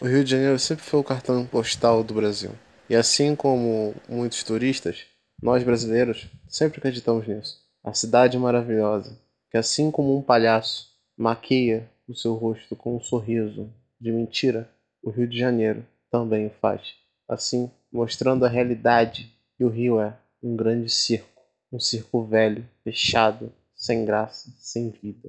O Rio de Janeiro sempre foi o cartão postal do Brasil. E assim como muitos turistas, nós brasileiros sempre acreditamos nisso. A cidade maravilhosa, que assim como um palhaço maqueia o seu rosto com um sorriso de mentira, o Rio de Janeiro também o faz. Assim, mostrando a realidade que o Rio é um grande circo, um circo velho, fechado, sem graça, sem vida.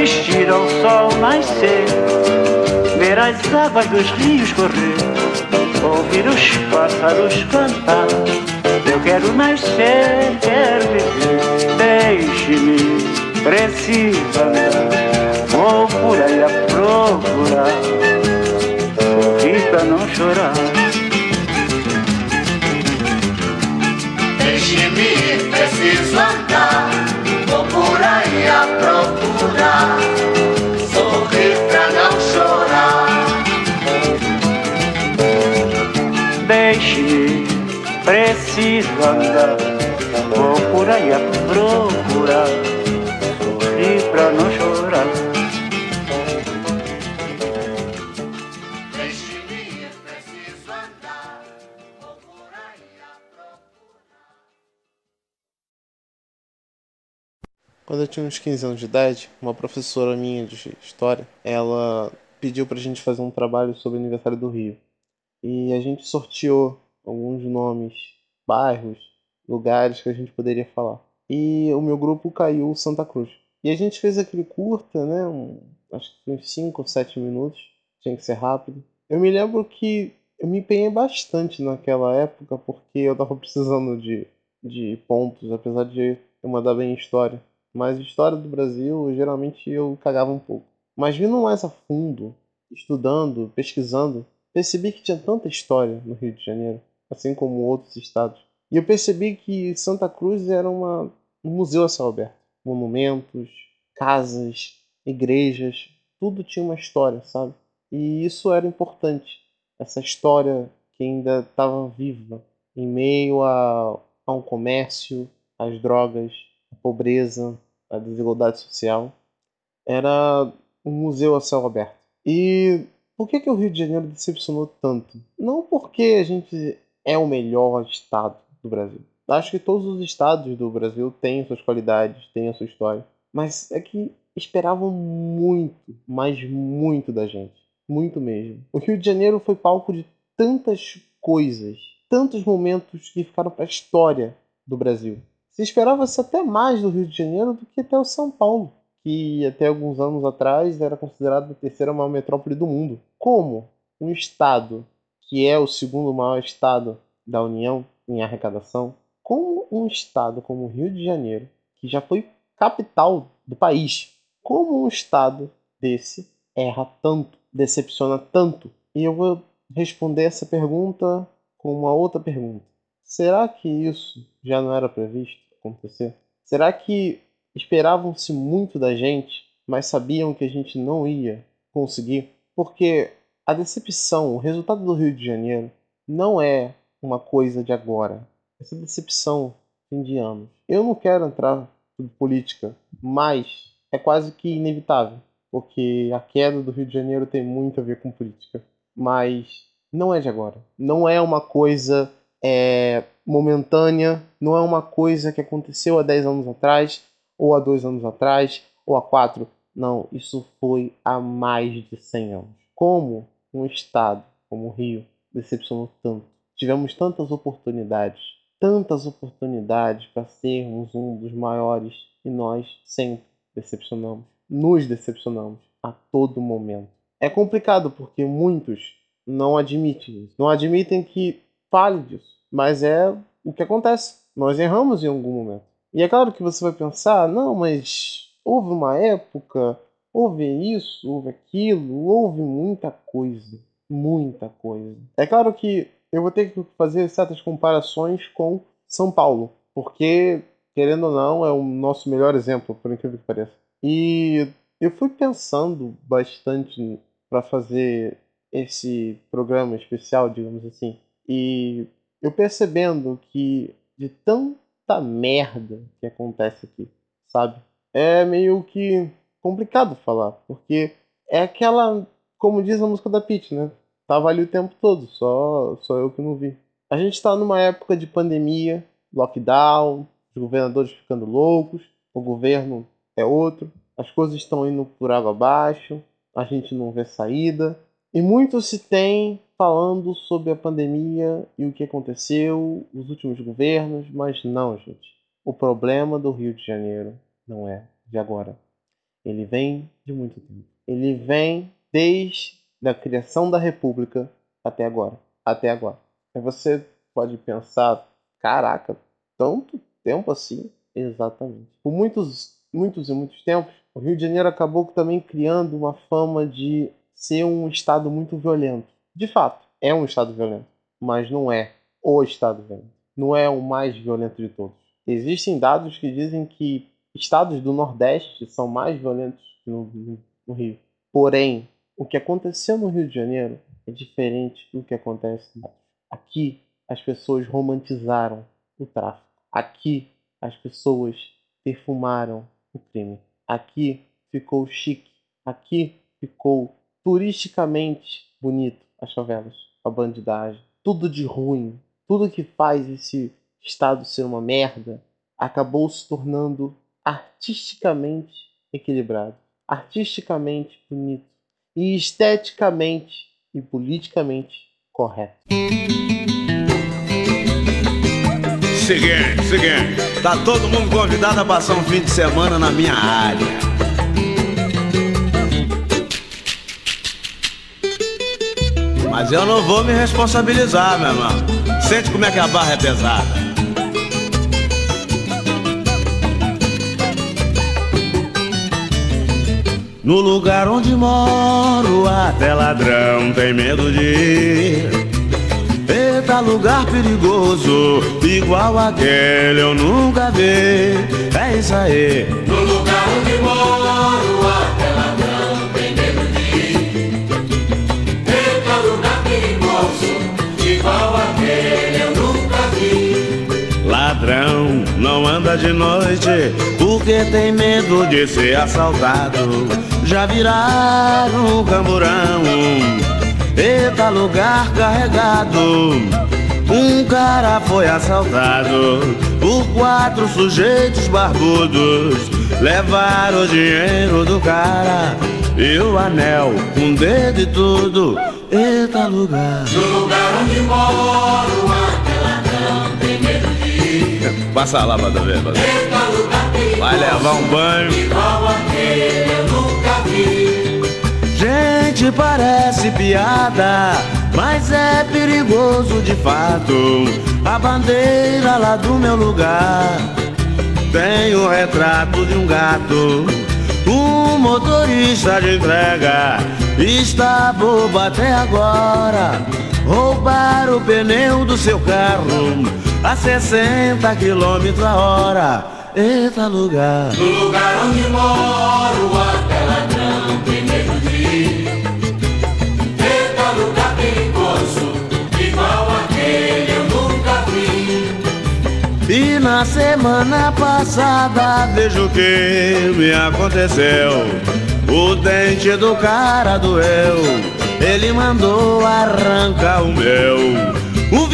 Assistir ao sol nascer, ver as águas dos rios correr, ouvir os pássaros cantar. Eu quero nascer, quero viver, deixe-me, preciso preciso andar, vou por aí a procurar, sorrir pra não chorar. Quando eu tinha uns 15 anos de idade, uma professora minha de história, ela pediu pra gente fazer um trabalho sobre o aniversário do Rio. E a gente sorteou alguns nomes, bairros, lugares que a gente poderia falar. E o meu grupo caiu Santa Cruz. E a gente fez aquele curta, né? Um, acho que uns 5 ou 7 minutos. Tinha que ser rápido. Eu me lembro que eu me empenhei bastante naquela época porque eu tava precisando de, de pontos, apesar de eu mandar bem em história. Mas história do Brasil, geralmente eu cagava um pouco. Mas vindo mais a fundo, estudando, pesquisando, percebi que tinha tanta história no Rio de Janeiro, assim como outros estados. E eu percebi que Santa Cruz era uma, um museu a céu aberto. Monumentos, casas, igrejas, tudo tinha uma história, sabe? E isso era importante. Essa história que ainda estava viva em meio a, a um comércio, às drogas, a pobreza, a desigualdade social, era um museu a céu aberto. E por que, que o Rio de Janeiro decepcionou tanto? Não porque a gente é o melhor estado do Brasil. Acho que todos os estados do Brasil têm suas qualidades, têm a sua história. Mas é que esperavam muito, mas muito da gente. Muito mesmo. O Rio de Janeiro foi palco de tantas coisas, tantos momentos que ficaram para a história do Brasil. Se esperava-se até mais do Rio de Janeiro do que até o São Paulo, que até alguns anos atrás era considerado a terceira maior metrópole do mundo. Como um estado que é o segundo maior estado da União em arrecadação, como um estado como o Rio de Janeiro, que já foi capital do país, como um estado desse erra tanto, decepciona tanto? E eu vou responder essa pergunta com uma outra pergunta. Será que isso já não era previsto acontecer? Será que esperavam-se muito da gente, mas sabiam que a gente não ia conseguir? Porque a decepção, o resultado do Rio de Janeiro, não é uma coisa de agora. Essa decepção vem de anos. Eu não quero entrar em política, mas é quase que inevitável, porque a queda do Rio de Janeiro tem muito a ver com política. Mas não é de agora. Não é uma coisa é, momentânea, não é uma coisa que aconteceu há 10 anos atrás, ou há 2 anos atrás, ou há 4. Não, isso foi há mais de 100 anos. Como um estado como o Rio decepcionou tanto? Tivemos tantas oportunidades, tantas oportunidades para sermos um dos maiores e nós sempre decepcionamos. Nos decepcionamos a todo momento. É complicado porque muitos não admitem isso. Não admitem que fale disso. Mas é o que acontece. Nós erramos em algum momento. E é claro que você vai pensar, não, mas houve uma época, houve isso, houve aquilo, houve muita coisa. Muita coisa. É claro que eu vou ter que fazer certas comparações com São Paulo, porque, querendo ou não, é o nosso melhor exemplo, por incrível que pareça. E eu fui pensando bastante para fazer esse programa especial, digamos assim, e eu percebendo que de tanta merda que acontece aqui, sabe? É meio que complicado falar, porque é aquela, como diz a música da Pitty, né? Tava ali o tempo todo, só, só eu que não vi. A gente está numa época de pandemia, lockdown, os governadores ficando loucos, o governo é outro, as coisas estão indo por água abaixo, a gente não vê saída. E muito se tem falando sobre a pandemia e o que aconteceu, os últimos governos, mas não, gente. O problema do Rio de Janeiro não é de agora. Ele vem de muito tempo. Ele vem desde a criação da República até agora. Até agora. Aí você pode pensar, caraca, tanto tempo assim? Exatamente. Por muitos, muitos e muitos tempos, o Rio de Janeiro acabou também criando uma fama de ser um estado muito violento. De fato, é um estado violento, mas não é o estado violento. Não é o mais violento de todos. Existem dados que dizem que estados do Nordeste são mais violentos que no, no, no Rio. Porém, o que aconteceu no Rio de Janeiro é diferente do que acontece aqui. As pessoas romantizaram o tráfico. Aqui as pessoas perfumaram o crime. Aqui ficou chique. Aqui ficou turisticamente bonito as favelas, a bandidagem, tudo de ruim, tudo que faz esse estado ser uma merda, acabou se tornando artisticamente equilibrado, artisticamente bonito e esteticamente e politicamente correto. Seguinte, seguinte, tá todo mundo convidado a passar um fim de semana na minha área. Mas eu não vou me responsabilizar, meu irmão. Sente como é que a barra é pesada. No lugar onde moro, até ladrão tem medo de ir. Eita, lugar perigoso, igual aquele eu nunca vi. É isso aí. No lugar onde moro, de noite porque tem medo de ser assaltado. Já viraram um camburão, eita lugar carregado. Um cara foi assaltado por quatro sujeitos barbudos. Levaram o dinheiro do cara e o anel, um dedo e tudo. Eita lugar. No lugar onde moro, Passa lá pra perigoso, Vai levar um banho. Gente, parece piada, mas é perigoso de fato. A bandeira lá do meu lugar tem o retrato de um gato. Um motorista de entrega está bobo até agora. Roubar o pneu do seu carro a 60 quilômetros a hora. Eita lugar. No lugar onde moro, até ladrão tem medo de ir. Eita lugar perigoso, igual aquele eu nunca vi. E na semana passada vejo o que me aconteceu. O dente do cara doeu, ele mandou arrancar o meu. O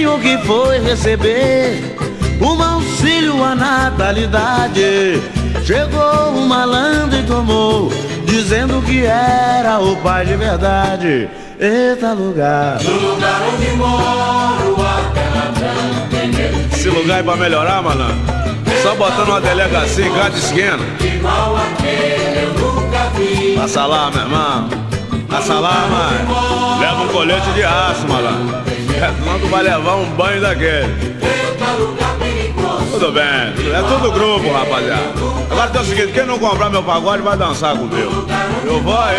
vizinho que foi receber um auxílio à natalidade. Chegou um malandro e tomou, dizendo que era o pai de verdade. Eita lugar. No lugar onde moro, de Esse lugar é pra melhorar, malandro. Só botando uma delegacia em cada esquina. ir. Igual aquele eu nunca vi. Passa lá, meu irmão. Passa lá, mãe. Leva um colete de aço, malandro. Senão vai levar um banho daquele. Tudo bem, é tudo grupo, rapaziada. Agora tem o seguinte, quem não comprar meu pagode vai dançar comigo. Eu vou aí.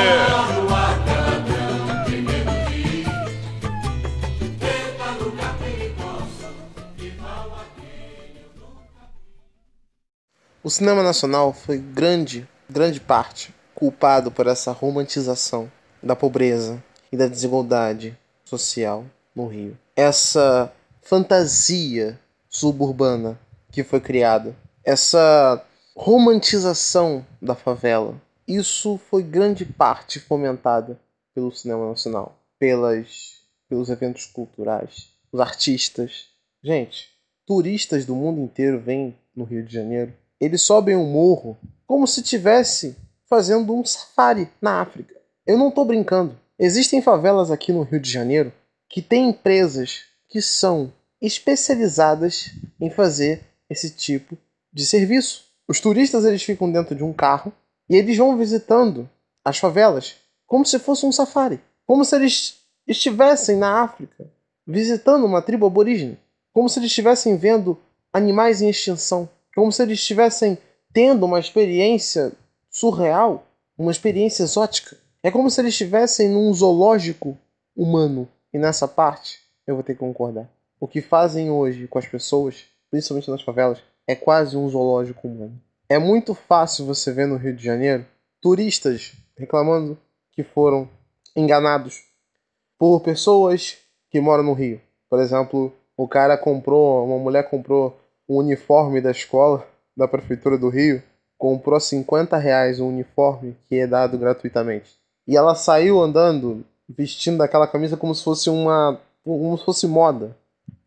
O cinema nacional foi grande, grande parte culpado por essa romantização da pobreza e da desigualdade social no Rio. Essa fantasia suburbana que foi criada, essa romantização da favela, isso foi grande parte fomentada pelo cinema nacional, pelas pelos eventos culturais, os artistas. Gente, turistas do mundo inteiro vêm no Rio de Janeiro eles sobem um morro como se estivesse fazendo um safari na África. Eu não estou brincando. Existem favelas aqui no Rio de Janeiro que têm empresas que são especializadas em fazer esse tipo de serviço. Os turistas eles ficam dentro de um carro e eles vão visitando as favelas como se fosse um safari, como se eles estivessem na África visitando uma tribo aborígene, como se eles estivessem vendo animais em extinção, como se eles estivessem tendo uma experiência surreal, uma experiência exótica. É como se eles estivessem num zoológico humano. E nessa parte, eu vou ter que concordar. O que fazem hoje com as pessoas, principalmente nas favelas, é quase um zoológico humano. É muito fácil você ver no Rio de Janeiro turistas reclamando que foram enganados por pessoas que moram no Rio. Por exemplo, o cara comprou, uma mulher comprou um uniforme da escola da prefeitura do Rio, comprou 50 reais um uniforme que é dado gratuitamente. E ela saiu andando vestindo aquela camisa como se fosse uma como se fosse moda,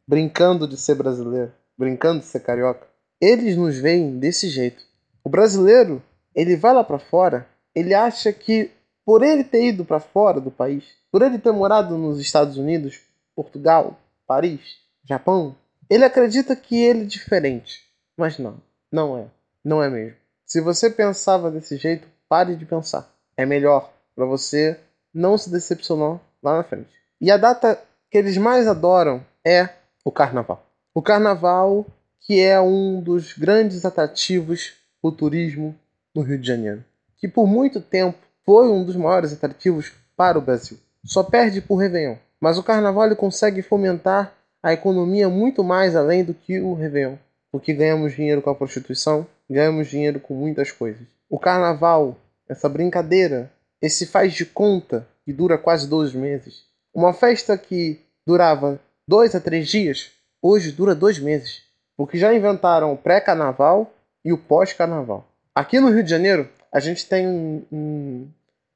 brincando de ser brasileiro, brincando de ser carioca. Eles nos veem desse jeito. O brasileiro, ele vai lá para fora, ele acha que por ele ter ido para fora do país, por ele ter morado nos Estados Unidos, Portugal, Paris, Japão, ele acredita que ele é diferente. Mas não, não é. Não é mesmo. Se você pensava desse jeito, pare de pensar. É melhor para você não se decepcionar lá na frente. E a data que eles mais adoram é o carnaval. O carnaval que é um dos grandes atrativos do turismo no Rio de Janeiro, que por muito tempo foi um dos maiores atrativos para o Brasil. Só perde por Réveillon. Mas o carnaval ele consegue fomentar a economia muito mais além do que o Réveillon. Porque ganhamos dinheiro com a prostituição, ganhamos dinheiro com muitas coisas. O carnaval, essa brincadeira, esse faz de conta que dura quase 12 meses. Uma festa que durava dois a três dias, hoje dura dois meses. Porque já inventaram o pré-carnaval e o pós-carnaval. Aqui no Rio de Janeiro, a gente tem um, um,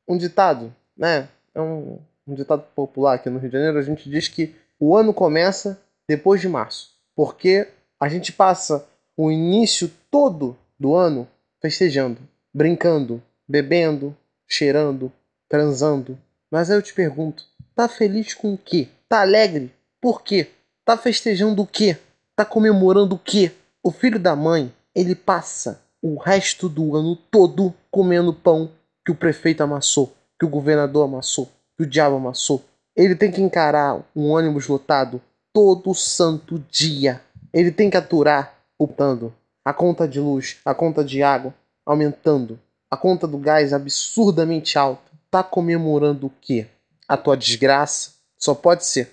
um ditado, né? É um, um ditado popular aqui no Rio de Janeiro. A gente diz que o ano começa depois de março. Porque a gente passa o início todo do ano festejando, brincando, bebendo, cheirando, transando. Mas aí eu te pergunto, tá feliz com o quê? Tá alegre? Por quê? Tá festejando o quê? Tá comemorando o quê? O filho da mãe, ele passa o resto do ano todo comendo pão que o prefeito amassou, que o governador amassou, que o diabo amassou. Ele tem que encarar um ônibus lotado todo santo dia. Ele tem que aturar o tando, a conta de luz, a conta de água aumentando, a conta do gás absurdamente alta. Tá comemorando o quê? A tua desgraça? Só pode ser.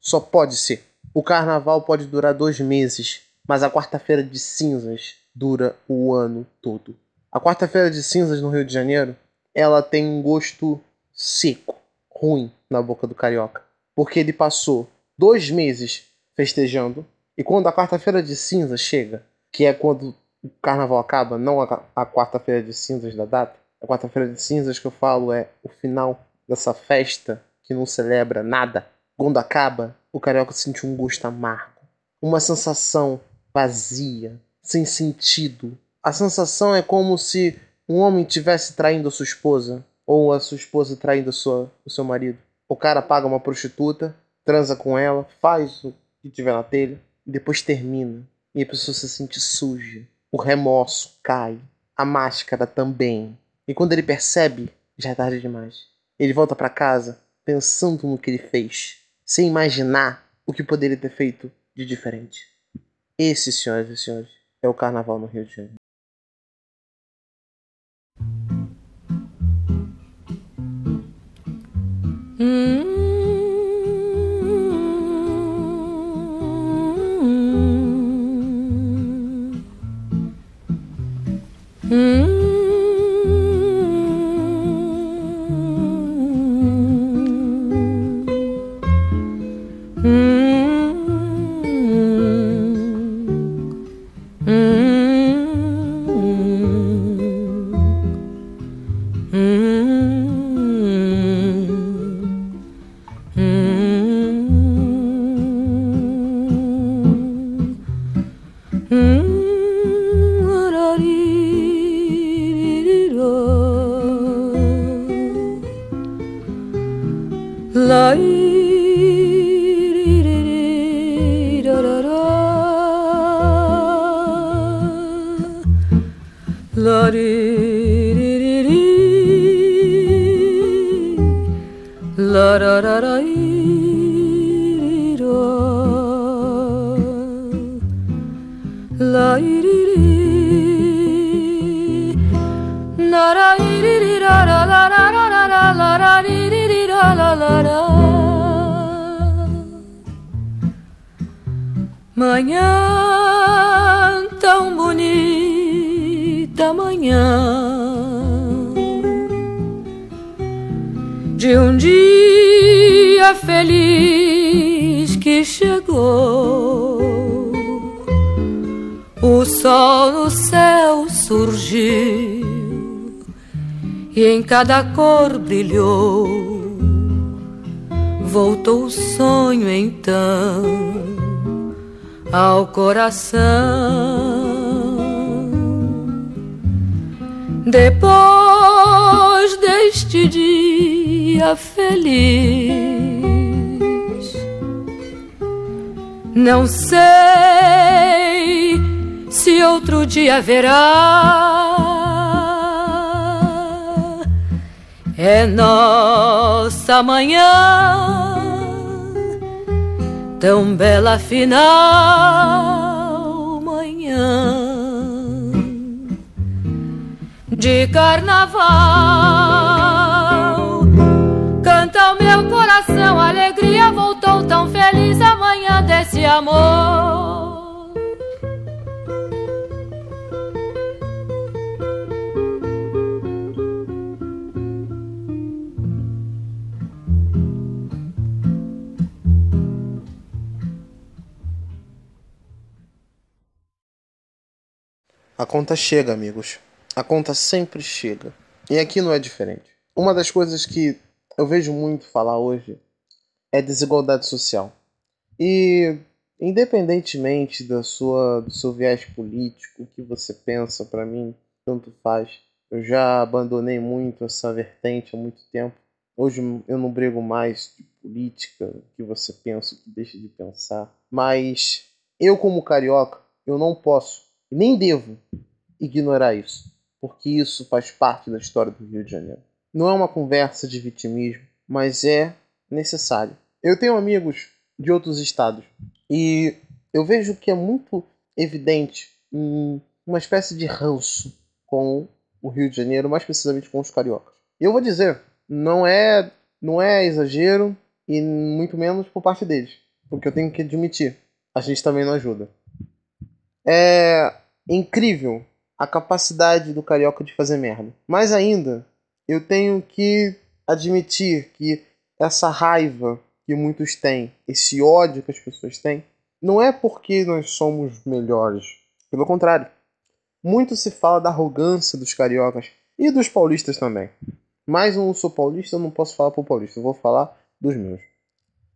Só pode ser. O carnaval pode durar dois meses, mas a quarta-feira de cinzas dura o ano todo. A quarta-feira de cinzas no Rio de Janeiro, ela tem um gosto seco, ruim na boca do carioca, porque ele passou dois meses festejando e quando a quarta-feira de cinzas chega, que é quando o carnaval acaba, não a, a quarta-feira de cinzas da data, a quarta-feira de cinzas que eu falo é o final dessa festa que não celebra nada. Quando acaba, o carioca sente um gosto amargo, uma sensação vazia, sem sentido. A sensação é como se um homem tivesse traindo a sua esposa ou a sua esposa traindo sua, o seu marido. O cara paga uma prostituta, transa com ela, faz o que tiver na telha e depois termina. E a pessoa se sente suja. O remorso cai, a máscara também. E quando ele percebe, já é tarde demais. Ele volta para casa pensando no que ele fez, sem imaginar o que poderia ter feito de diferente. Esse, senhoras e senhores, é o carnaval no Rio de Janeiro. Manhã cada cor brilhou. Voltou o sonho então ao coração. Depois deste dia feliz, não sei se outro dia haverá. É nossa manhã tão bela final manhã de carnaval. Canta o meu coração, alegria voltou tão feliz amanhã desse amor. A conta chega, amigos. A conta sempre chega. E aqui não é diferente. Uma das coisas que eu vejo muito falar hoje é desigualdade social. E independentemente da sua do seu viés político, o que você pensa, para mim tanto faz. Eu já abandonei muito essa vertente há muito tempo. Hoje eu não brigo mais de política, o que você pensa, o que deixa de pensar. Mas eu como carioca, eu não posso nem devo ignorar isso, porque isso faz parte da história do Rio de Janeiro. Não é uma conversa de vitimismo, mas é necessário. Eu tenho amigos de outros estados e eu vejo que é muito evidente uma espécie de ranço com o Rio de Janeiro, mais precisamente com os cariocas. E eu vou dizer, não é, não é exagero e muito menos por parte deles, porque eu tenho que admitir, a gente também não ajuda. É incrível a capacidade do carioca de fazer merda. Mais ainda, eu tenho que admitir que essa raiva que muitos têm, esse ódio que as pessoas têm, não é porque nós somos melhores. Pelo contrário. Muito se fala da arrogância dos cariocas e dos paulistas também. Mas eu não sou paulista, eu não posso falar por paulista, eu vou falar dos meus.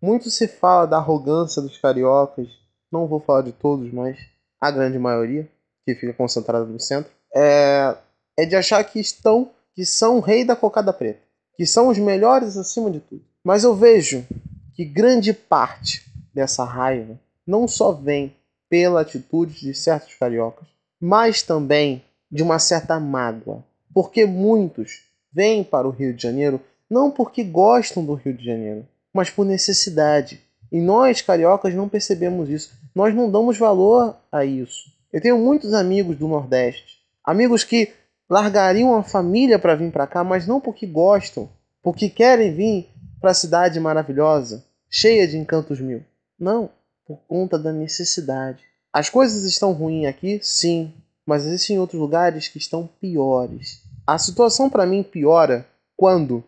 Muito se fala da arrogância dos cariocas, não vou falar de todos, mas a grande maioria, que fica concentrada no centro, é, é de achar que estão, que são o rei da cocada preta, que são os melhores acima de tudo. Mas eu vejo que grande parte dessa raiva não só vem pela atitude de certos cariocas, mas também de uma certa mágoa, porque muitos vêm para o Rio de Janeiro não porque gostam do Rio de Janeiro, mas por necessidade. E nós, cariocas, não percebemos isso. Nós não damos valor a isso. Eu tenho muitos amigos do Nordeste, amigos que largariam a família para vir para cá, mas não porque gostam, porque querem vir para a cidade maravilhosa, cheia de encantos mil. Não, por conta da necessidade. As coisas estão ruins aqui, sim, mas existem outros lugares que estão piores. A situação para mim piora quando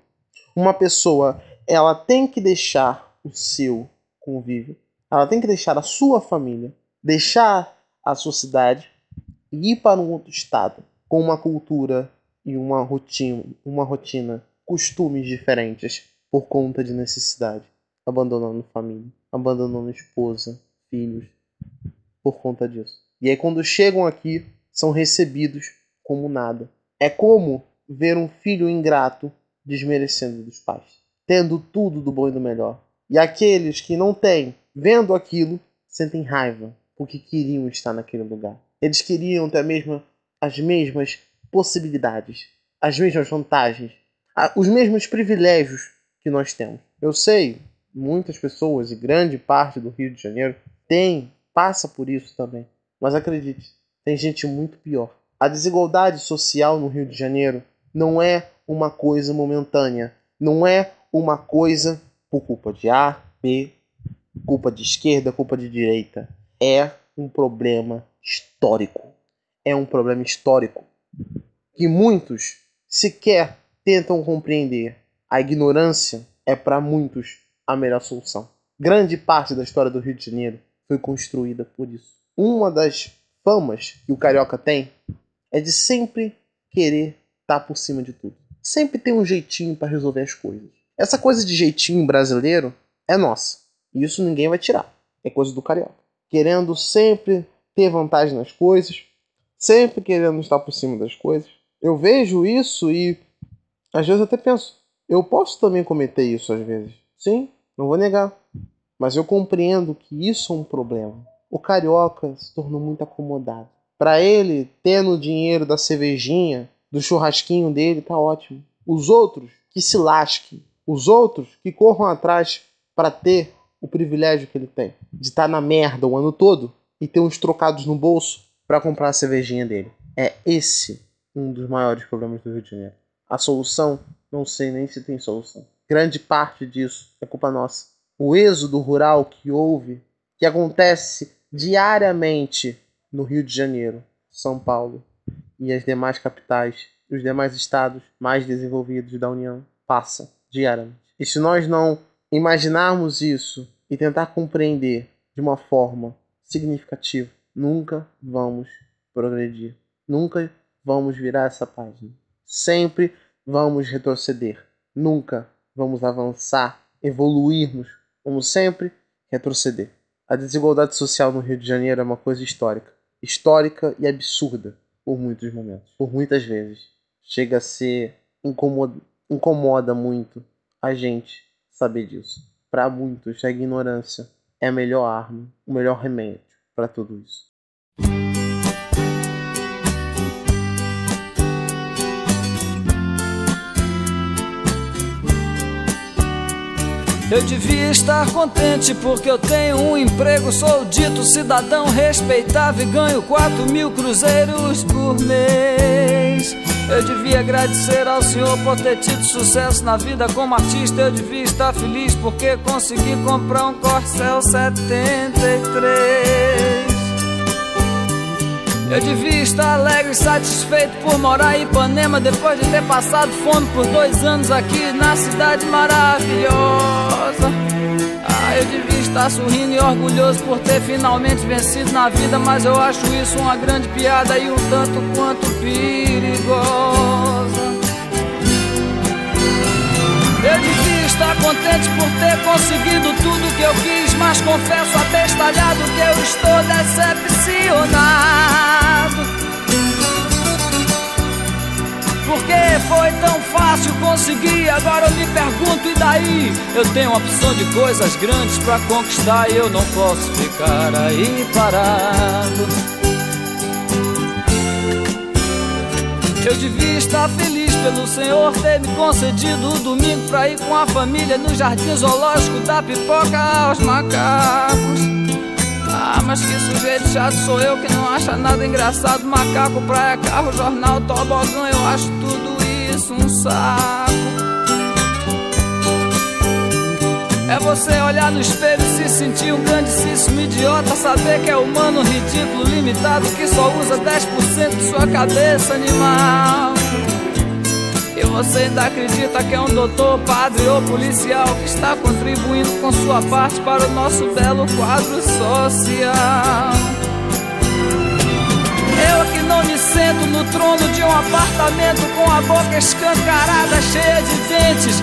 uma pessoa ela tem que deixar o seu convívio, ela tem que deixar a sua família, deixar a sua cidade e ir para um outro estado com uma cultura e uma rotina, uma rotina, costumes diferentes por conta de necessidade, abandonando família abandonando esposa, filhos, por conta disso. E aí, quando chegam aqui, são recebidos como nada. É como ver um filho ingrato desmerecendo dos pais, tendo tudo do bom e do melhor. E aqueles que não têm, vendo aquilo, sentem raiva, porque queriam estar naquele lugar. Eles queriam ter mesma, as mesmas possibilidades, as mesmas vantagens, os mesmos privilégios que nós temos. Eu sei, muitas pessoas e grande parte do Rio de Janeiro tem, passa por isso também. Mas acredite, tem gente muito pior. A desigualdade social no Rio de Janeiro não é uma coisa momentânea, não é uma coisa por culpa de A, B, culpa de esquerda, culpa de direita. É um problema histórico. É um problema histórico que muitos sequer tentam compreender. A ignorância é para muitos a melhor solução. Grande parte da história do Rio de Janeiro foi construída por isso. Uma das famas que o carioca tem é de sempre querer estar por cima de tudo. Sempre tem um jeitinho para resolver as coisas. Essa coisa de jeitinho brasileiro é nossa. E isso ninguém vai tirar. É coisa do carioca. Querendo sempre ter vantagem nas coisas, sempre querendo estar por cima das coisas. Eu vejo isso e às vezes até penso, eu posso também cometer isso às vezes. Sim, não vou negar. Mas eu compreendo que isso é um problema. O carioca se tornou muito acomodado. Para ele, tendo o dinheiro da cervejinha, do churrasquinho dele, tá ótimo. Os outros que se lasquem. Os outros que corram atrás para ter o privilégio que ele tem de estar tá na merda o ano todo e ter uns trocados no bolso para comprar a cervejinha dele. É esse um dos maiores problemas do Rio de Janeiro. A solução, não sei nem se tem solução. Grande parte disso é culpa nossa. O êxodo rural que houve, que acontece diariamente no Rio de Janeiro, São Paulo e as demais capitais, os demais estados mais desenvolvidos da União, passa diariamente. E se nós não imaginarmos isso e tentar compreender de uma forma significativa, nunca vamos progredir. Nunca vamos virar essa página. Sempre vamos retroceder. Nunca vamos avançar, evoluirmos, como sempre, retroceder. A desigualdade social no Rio de Janeiro é uma coisa histórica. Histórica e absurda por muitos momentos, por muitas vezes. Chega a ser incomoda, incomoda muito a gente saber disso. Para muitos, a ignorância é a melhor arma, o melhor remédio para tudo isso. Eu devia estar contente porque eu tenho um emprego, sou dito cidadão respeitável e ganho 4 mil cruzeiros por mês. Eu devia agradecer ao Senhor por ter tido sucesso na vida como artista. Eu devia estar feliz porque consegui comprar um Corcel 73. Eu devia estar alegre e satisfeito por morar em Ipanema depois de ter passado fome por dois anos aqui na cidade maravilhosa. Ah, eu devia estar sorrindo e orgulhoso por ter finalmente vencido na vida, mas eu acho isso uma grande piada e um tanto quanto perigosa. Eu devia estar contente por ter conseguido tudo que eu quis, mas confesso abestalhado que eu estou decepcionado. Porque foi tão fácil conseguir, agora eu me pergunto e daí? Eu tenho opção de coisas grandes pra conquistar e eu não posso ficar aí parado. Eu devia estar feliz pelo Senhor ter me concedido o domingo pra ir com a família no jardim zoológico da pipoca aos macacos. Ah, mas que sujeito chato sou eu que não acha nada engraçado. Macaco, praia, carro, jornal, tobogã, eu acho tudo isso um saco. É você olhar no espelho e se sentir um grandíssimo idiota. Saber que é humano, ridículo, limitado, que só usa 10% de sua cabeça animal. E você ainda acredita que é um doutor, padre ou policial que está contribuindo com sua parte para o nosso belo quadro social. Eu que não me sento no trono de um apartamento com a boca escancarada, cheia de dentes,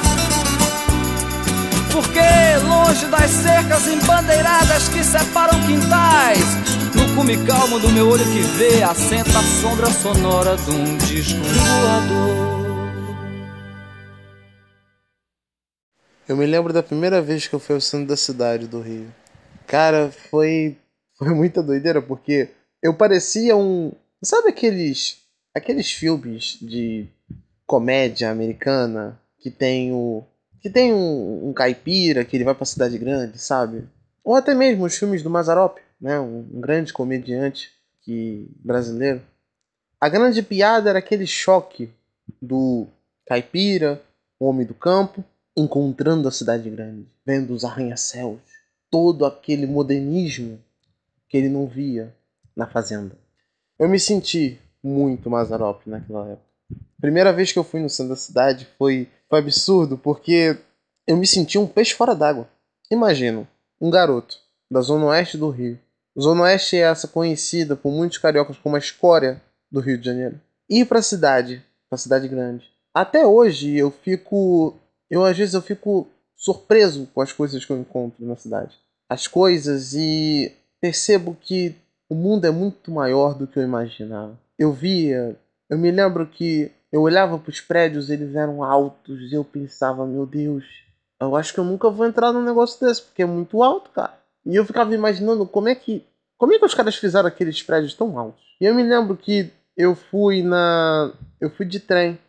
Porque longe das cercas embandeiradas que separam quintais, no cume calmo do meu olho que vê, assenta a sombra sonora de um disco voador. Eu me lembro da primeira vez que eu fui ao centro da cidade do Rio. Cara, foi, foi muita doideira, porque eu parecia um. Sabe aqueles. aqueles filmes de comédia americana que tem o. que tem um, um caipira que ele vai pra cidade grande, sabe? Ou até mesmo os filmes do Mazarop, né? Um, um grande comediante que, brasileiro. A grande piada era aquele choque do caipira, o homem do campo, encontrando a cidade grande, vendo os arranha-céus, todo aquele modernismo que ele não via na fazenda. Eu me senti muito Mazarop naquela época. Primeira vez que eu fui no centro da cidade foi, foi absurdo, porque eu me senti um peixe fora d'água. Imagino, um garoto da zona oeste do Rio. Zona oeste é essa conhecida por muitos cariocas como a escória do Rio de Janeiro. Ir para a cidade, para a cidade grande. Até hoje eu fico, eu às vezes eu fico surpreso com as coisas que eu encontro na cidade. As coisas e percebo que o mundo é muito maior do que eu imaginava. Eu via, eu me lembro que eu olhava para os prédios, eles eram altos e eu pensava, meu Deus, eu acho que eu nunca vou entrar num negócio desse porque é muito alto, cara. E eu ficava imaginando como é que como é que os caras fizeram aqueles prédios tão altos. E eu me lembro que eu fui na eu fui de trem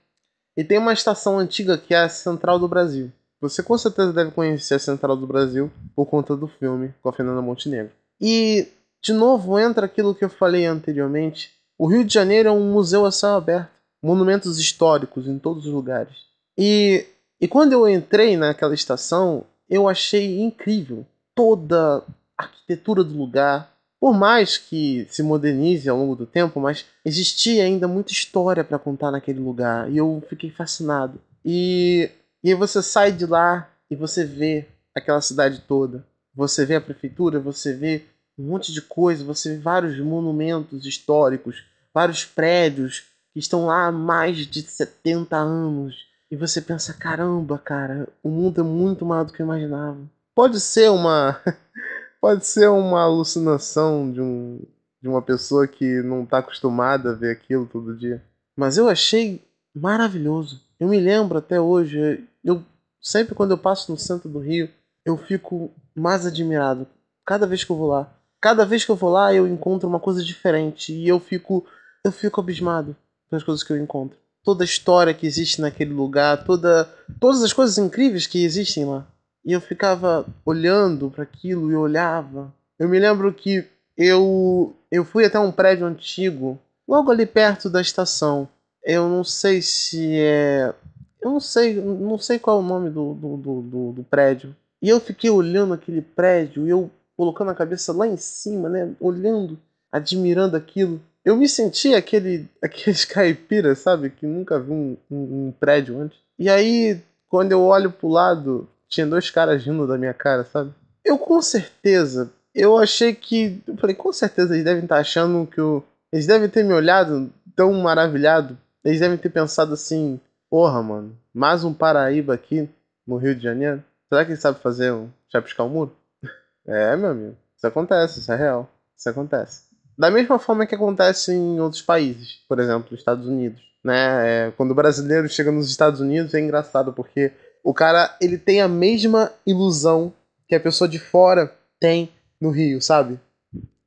e tem uma estação antiga que é a Central do Brasil. Você com certeza deve conhecer a Central do Brasil por conta do filme com a Fernanda Montenegro. E, de novo, entra aquilo que eu falei anteriormente. O Rio de Janeiro é um museu a céu aberto. Monumentos históricos em todos os lugares. E, e quando eu entrei naquela estação, eu achei incrível toda a arquitetura do lugar. Por mais que se modernize ao longo do tempo, mas existia ainda muita história para contar naquele lugar. E eu fiquei fascinado. E e aí você sai de lá e você vê aquela cidade toda. Você vê a prefeitura, você vê um monte de coisa, você vê vários monumentos históricos, vários prédios que estão lá há mais de 70 anos. E você pensa, caramba, cara, o mundo é muito maior do que eu imaginava. Pode ser uma. pode ser uma alucinação de, um, de uma pessoa que não tá acostumada a ver aquilo todo dia. Mas eu achei maravilhoso. Eu me lembro até hoje. Eu sempre quando eu passo no centro do Rio, eu fico mais admirado. Cada vez que eu vou lá. Cada vez que eu vou lá, eu encontro uma coisa diferente. E eu fico. Eu fico abismado pelas coisas que eu encontro. Toda a história que existe naquele lugar, toda, todas as coisas incríveis que existem lá. E eu ficava olhando para aquilo e olhava. Eu me lembro que eu eu fui até um prédio antigo, logo ali perto da estação. Eu não sei se é eu não sei, não sei qual é o nome do, do, do, do, do prédio. E eu fiquei olhando aquele prédio e eu colocando a cabeça lá em cima, né? Olhando, admirando aquilo. Eu me senti aquele, aqueles caipiras, sabe? Que nunca vi um, um, um, prédio antes. E aí, quando eu olho pro lado, tinha dois caras rindo da minha cara, sabe? Eu com certeza, eu achei que. Eu falei, com certeza eles devem estar achando que eu. Eles devem ter me olhado tão maravilhado. Eles devem ter pensado assim: porra, mano, mais um Paraíba aqui no Rio de Janeiro. Será que ele sabe fazer um chapiscar o muro? É, meu amigo. Isso acontece, isso é real. Isso acontece. Da mesma forma que acontece em outros países, por exemplo, nos Estados Unidos. Né? É, quando o brasileiro chega nos Estados Unidos é engraçado porque o cara ele tem a mesma ilusão que a pessoa de fora tem no Rio, sabe?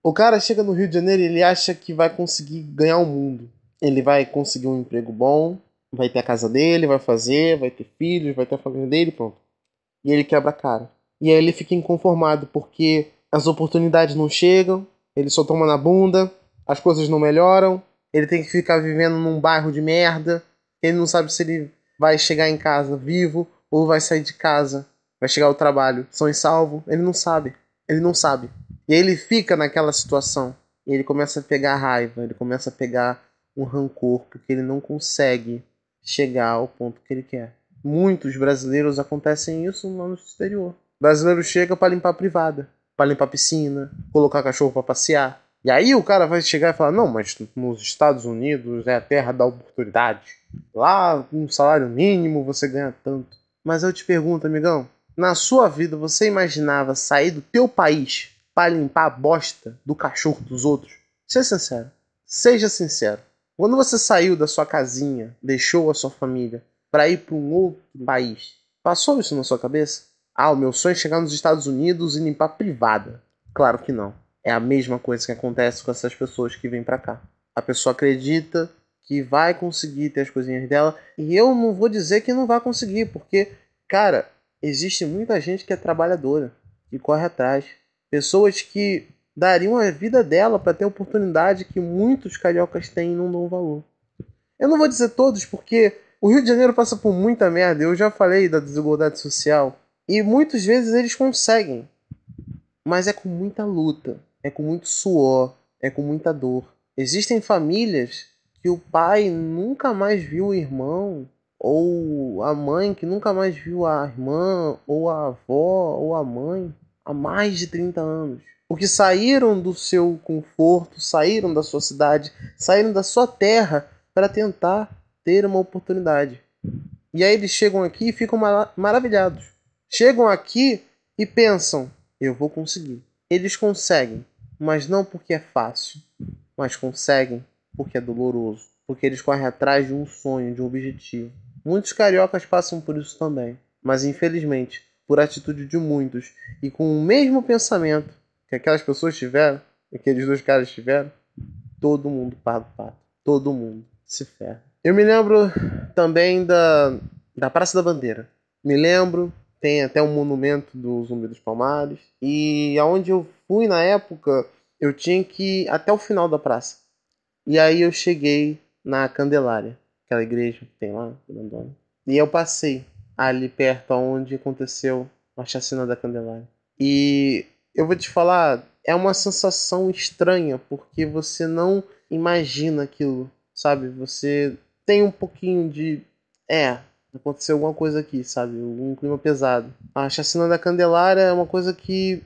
O cara chega no Rio de Janeiro e ele acha que vai conseguir ganhar o mundo. Ele vai conseguir um emprego bom, vai ter a casa dele, vai fazer, vai ter filhos, vai ter a família dele, pronto. E ele quebra a cara. E aí ele fica inconformado porque as oportunidades não chegam, ele só toma na bunda, as coisas não melhoram, ele tem que ficar vivendo num bairro de merda, ele não sabe se ele vai chegar em casa vivo ou vai sair de casa, vai chegar ao trabalho são e salvo, ele não sabe, ele não sabe. E aí ele fica naquela situação, e ele começa a pegar raiva, ele começa a pegar um rancor, porque ele não consegue chegar ao ponto que ele quer. Muitos brasileiros acontecem isso no exterior. O brasileiro chega para limpar a privada, para limpar a piscina, colocar cachorro para passear. E aí o cara vai chegar e falar: não, mas nos Estados Unidos é a terra da oportunidade. Lá, com um salário mínimo, você ganha tanto. Mas eu te pergunto, amigão, na sua vida você imaginava sair do teu país para limpar a bosta do cachorro dos outros? Seja sincero. Seja sincero. Quando você saiu da sua casinha, deixou a sua família para ir para um outro país, passou isso na sua cabeça? Ah, o meu sonho é chegar nos Estados Unidos e limpar privada. Claro que não. É a mesma coisa que acontece com essas pessoas que vêm para cá. A pessoa acredita que vai conseguir ter as coisinhas dela e eu não vou dizer que não vai conseguir, porque, cara, existe muita gente que é trabalhadora e corre atrás. Pessoas que dariam a vida dela para ter a oportunidade que muitos cariocas têm e não dão valor. Eu não vou dizer todos, porque o Rio de Janeiro passa por muita merda. Eu já falei da desigualdade social. E muitas vezes eles conseguem. Mas é com muita luta, é com muito suor, é com muita dor. Existem famílias que o pai nunca mais viu o irmão, ou a mãe que nunca mais viu a irmã, ou a avó, ou a mãe, há mais de 30 anos. Porque saíram do seu conforto, saíram da sua cidade, saíram da sua terra para tentar ter uma oportunidade. E aí eles chegam aqui e ficam maravilhados chegam aqui e pensam: eu vou conseguir. Eles conseguem, mas não porque é fácil, mas conseguem porque é doloroso, porque eles correm atrás de um sonho, de um objetivo. Muitos cariocas passam por isso também, mas infelizmente, por atitude de muitos e com o mesmo pensamento que aquelas pessoas tiveram, aqueles dois caras tiveram, todo mundo paga o pato. Todo mundo se ferra. Eu me lembro também da, da Praça da Bandeira. Me lembro tem até um monumento do Zumbi dos Palmares. E aonde eu fui na época, eu tinha que ir até o final da praça. E aí eu cheguei na Candelária, aquela igreja que tem lá, grandona. E eu passei ali perto onde aconteceu a chacina da Candelária. E eu vou te falar, é uma sensação estranha, porque você não imagina aquilo, sabe? Você tem um pouquinho de. É, aconteceu alguma coisa aqui, sabe? Um clima pesado. A chacina da Candelária é uma coisa que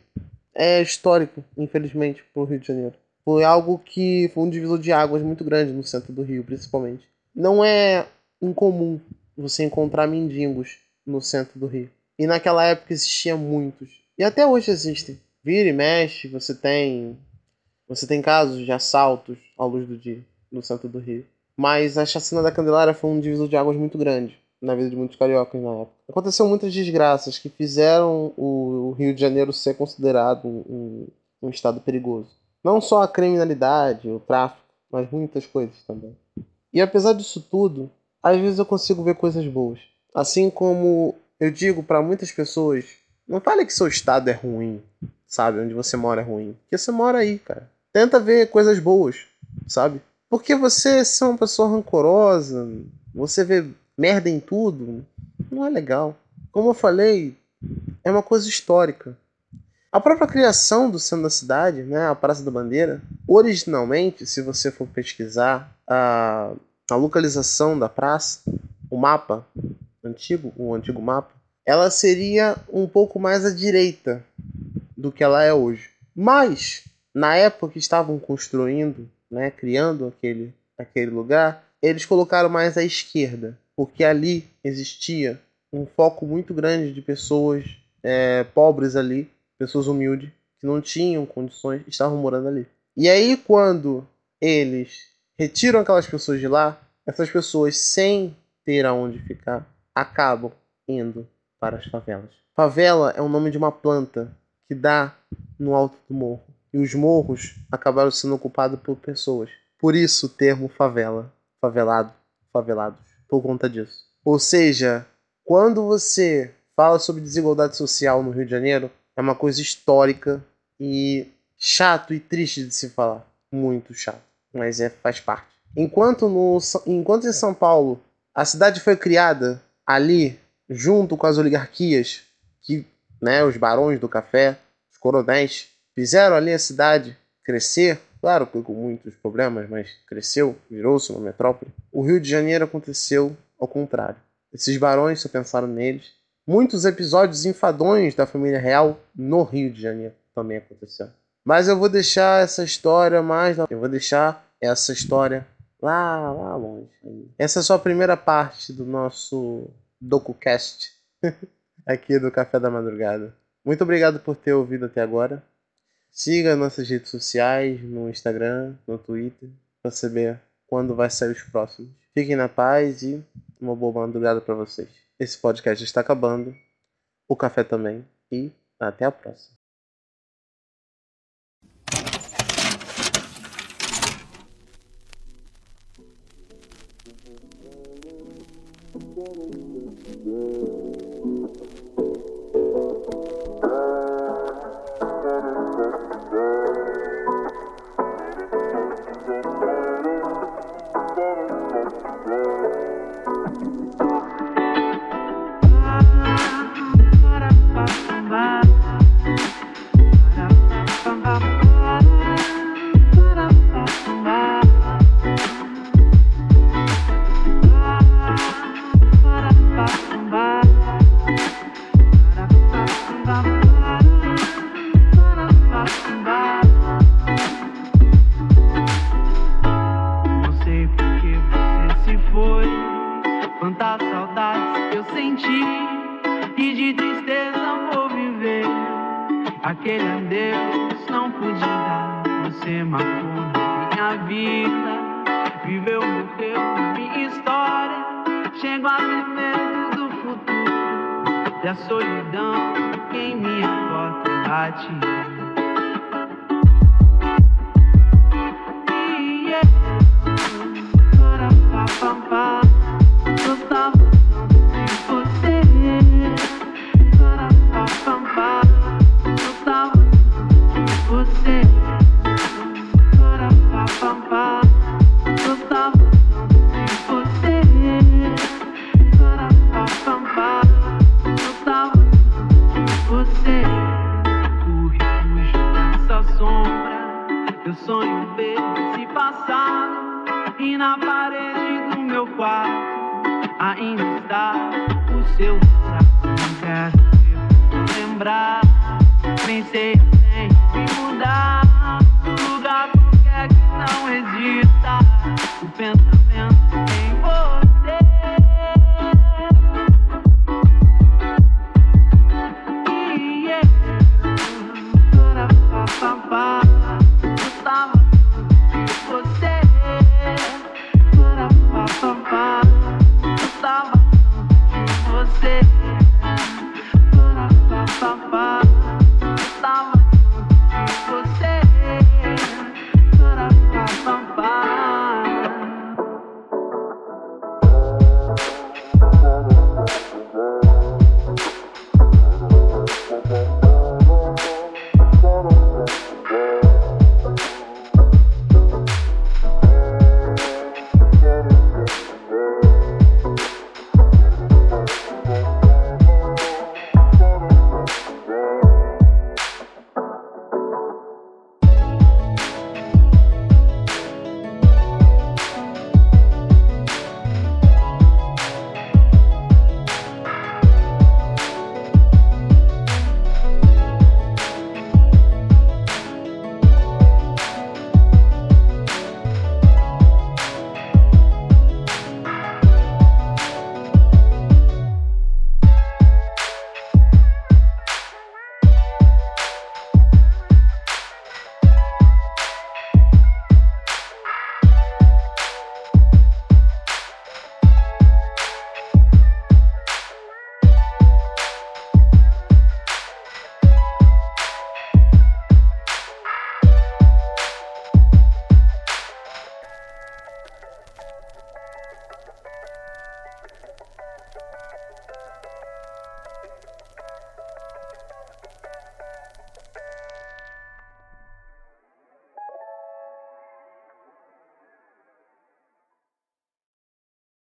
é histórico, infelizmente, para o Rio de Janeiro. Foi algo que foi um divisor de águas muito grande no centro do Rio, principalmente. Não é incomum você encontrar mendigos no centro do Rio. E naquela época existia muitos. E até hoje existem. Vira e mexe, você tem você tem casos de assaltos à luz do dia no centro do Rio. Mas a chacina da Candelária foi um divisor de águas muito grande na vida de muitos cariocas na época. Aconteceu muitas desgraças que fizeram o Rio de Janeiro ser considerado um, um estado perigoso. Não só a criminalidade, o tráfico, mas muitas coisas também. E apesar disso tudo, às vezes eu consigo ver coisas boas. Assim como eu digo para muitas pessoas, não fale que seu estado é ruim, sabe? Onde você mora é ruim. Porque você mora aí, cara. Tenta ver coisas boas, sabe? Porque você ser uma pessoa rancorosa, você vê merda em tudo, não é legal. Como eu falei, é uma coisa histórica. A própria criação do centro da cidade, né, a Praça da Bandeira, originalmente, se você for pesquisar a, a localização da praça, o mapa antigo, o antigo mapa, ela seria um pouco mais à direita do que ela é hoje. Mas na época que estavam construindo, né, criando aquele, aquele lugar, eles colocaram mais à esquerda, porque ali existia um foco muito grande de pessoas é, pobres ali, pessoas humildes, que não tinham condições, estavam morando ali. E aí, quando eles retiram aquelas pessoas de lá, essas pessoas, sem ter aonde ficar, acabam indo para as favelas. Favela é o nome de uma planta que dá no alto do morro e os morros acabaram sendo ocupados por pessoas. Por isso o termo favela, favelado, favelados, por conta disso. Ou seja, quando você fala sobre desigualdade social no Rio de Janeiro, é uma coisa histórica e chato e triste de se falar. Muito chato, mas é, faz parte. Enquanto, no, enquanto em São Paulo a cidade foi criada ali, junto com as oligarquias, que, né, os barões do café, os coronéis, Fizeram ali a cidade crescer, claro que com muitos problemas, mas cresceu, virou-se uma metrópole. O Rio de Janeiro aconteceu ao contrário. Esses barões só pensaram neles. Muitos episódios enfadonhos da família real no Rio de Janeiro também aconteceram. Mas eu vou deixar essa história mais. Eu vou deixar essa história lá, lá longe. Essa é só a primeira parte do nosso DocuCast aqui do Café da Madrugada. Muito obrigado por ter ouvido até agora. Siga nossas redes sociais, no Instagram, no Twitter, para saber quando vai sair os próximos. Fiquem na paz e uma boa madrugada para vocês. Esse podcast está acabando, o café também, e até a próxima.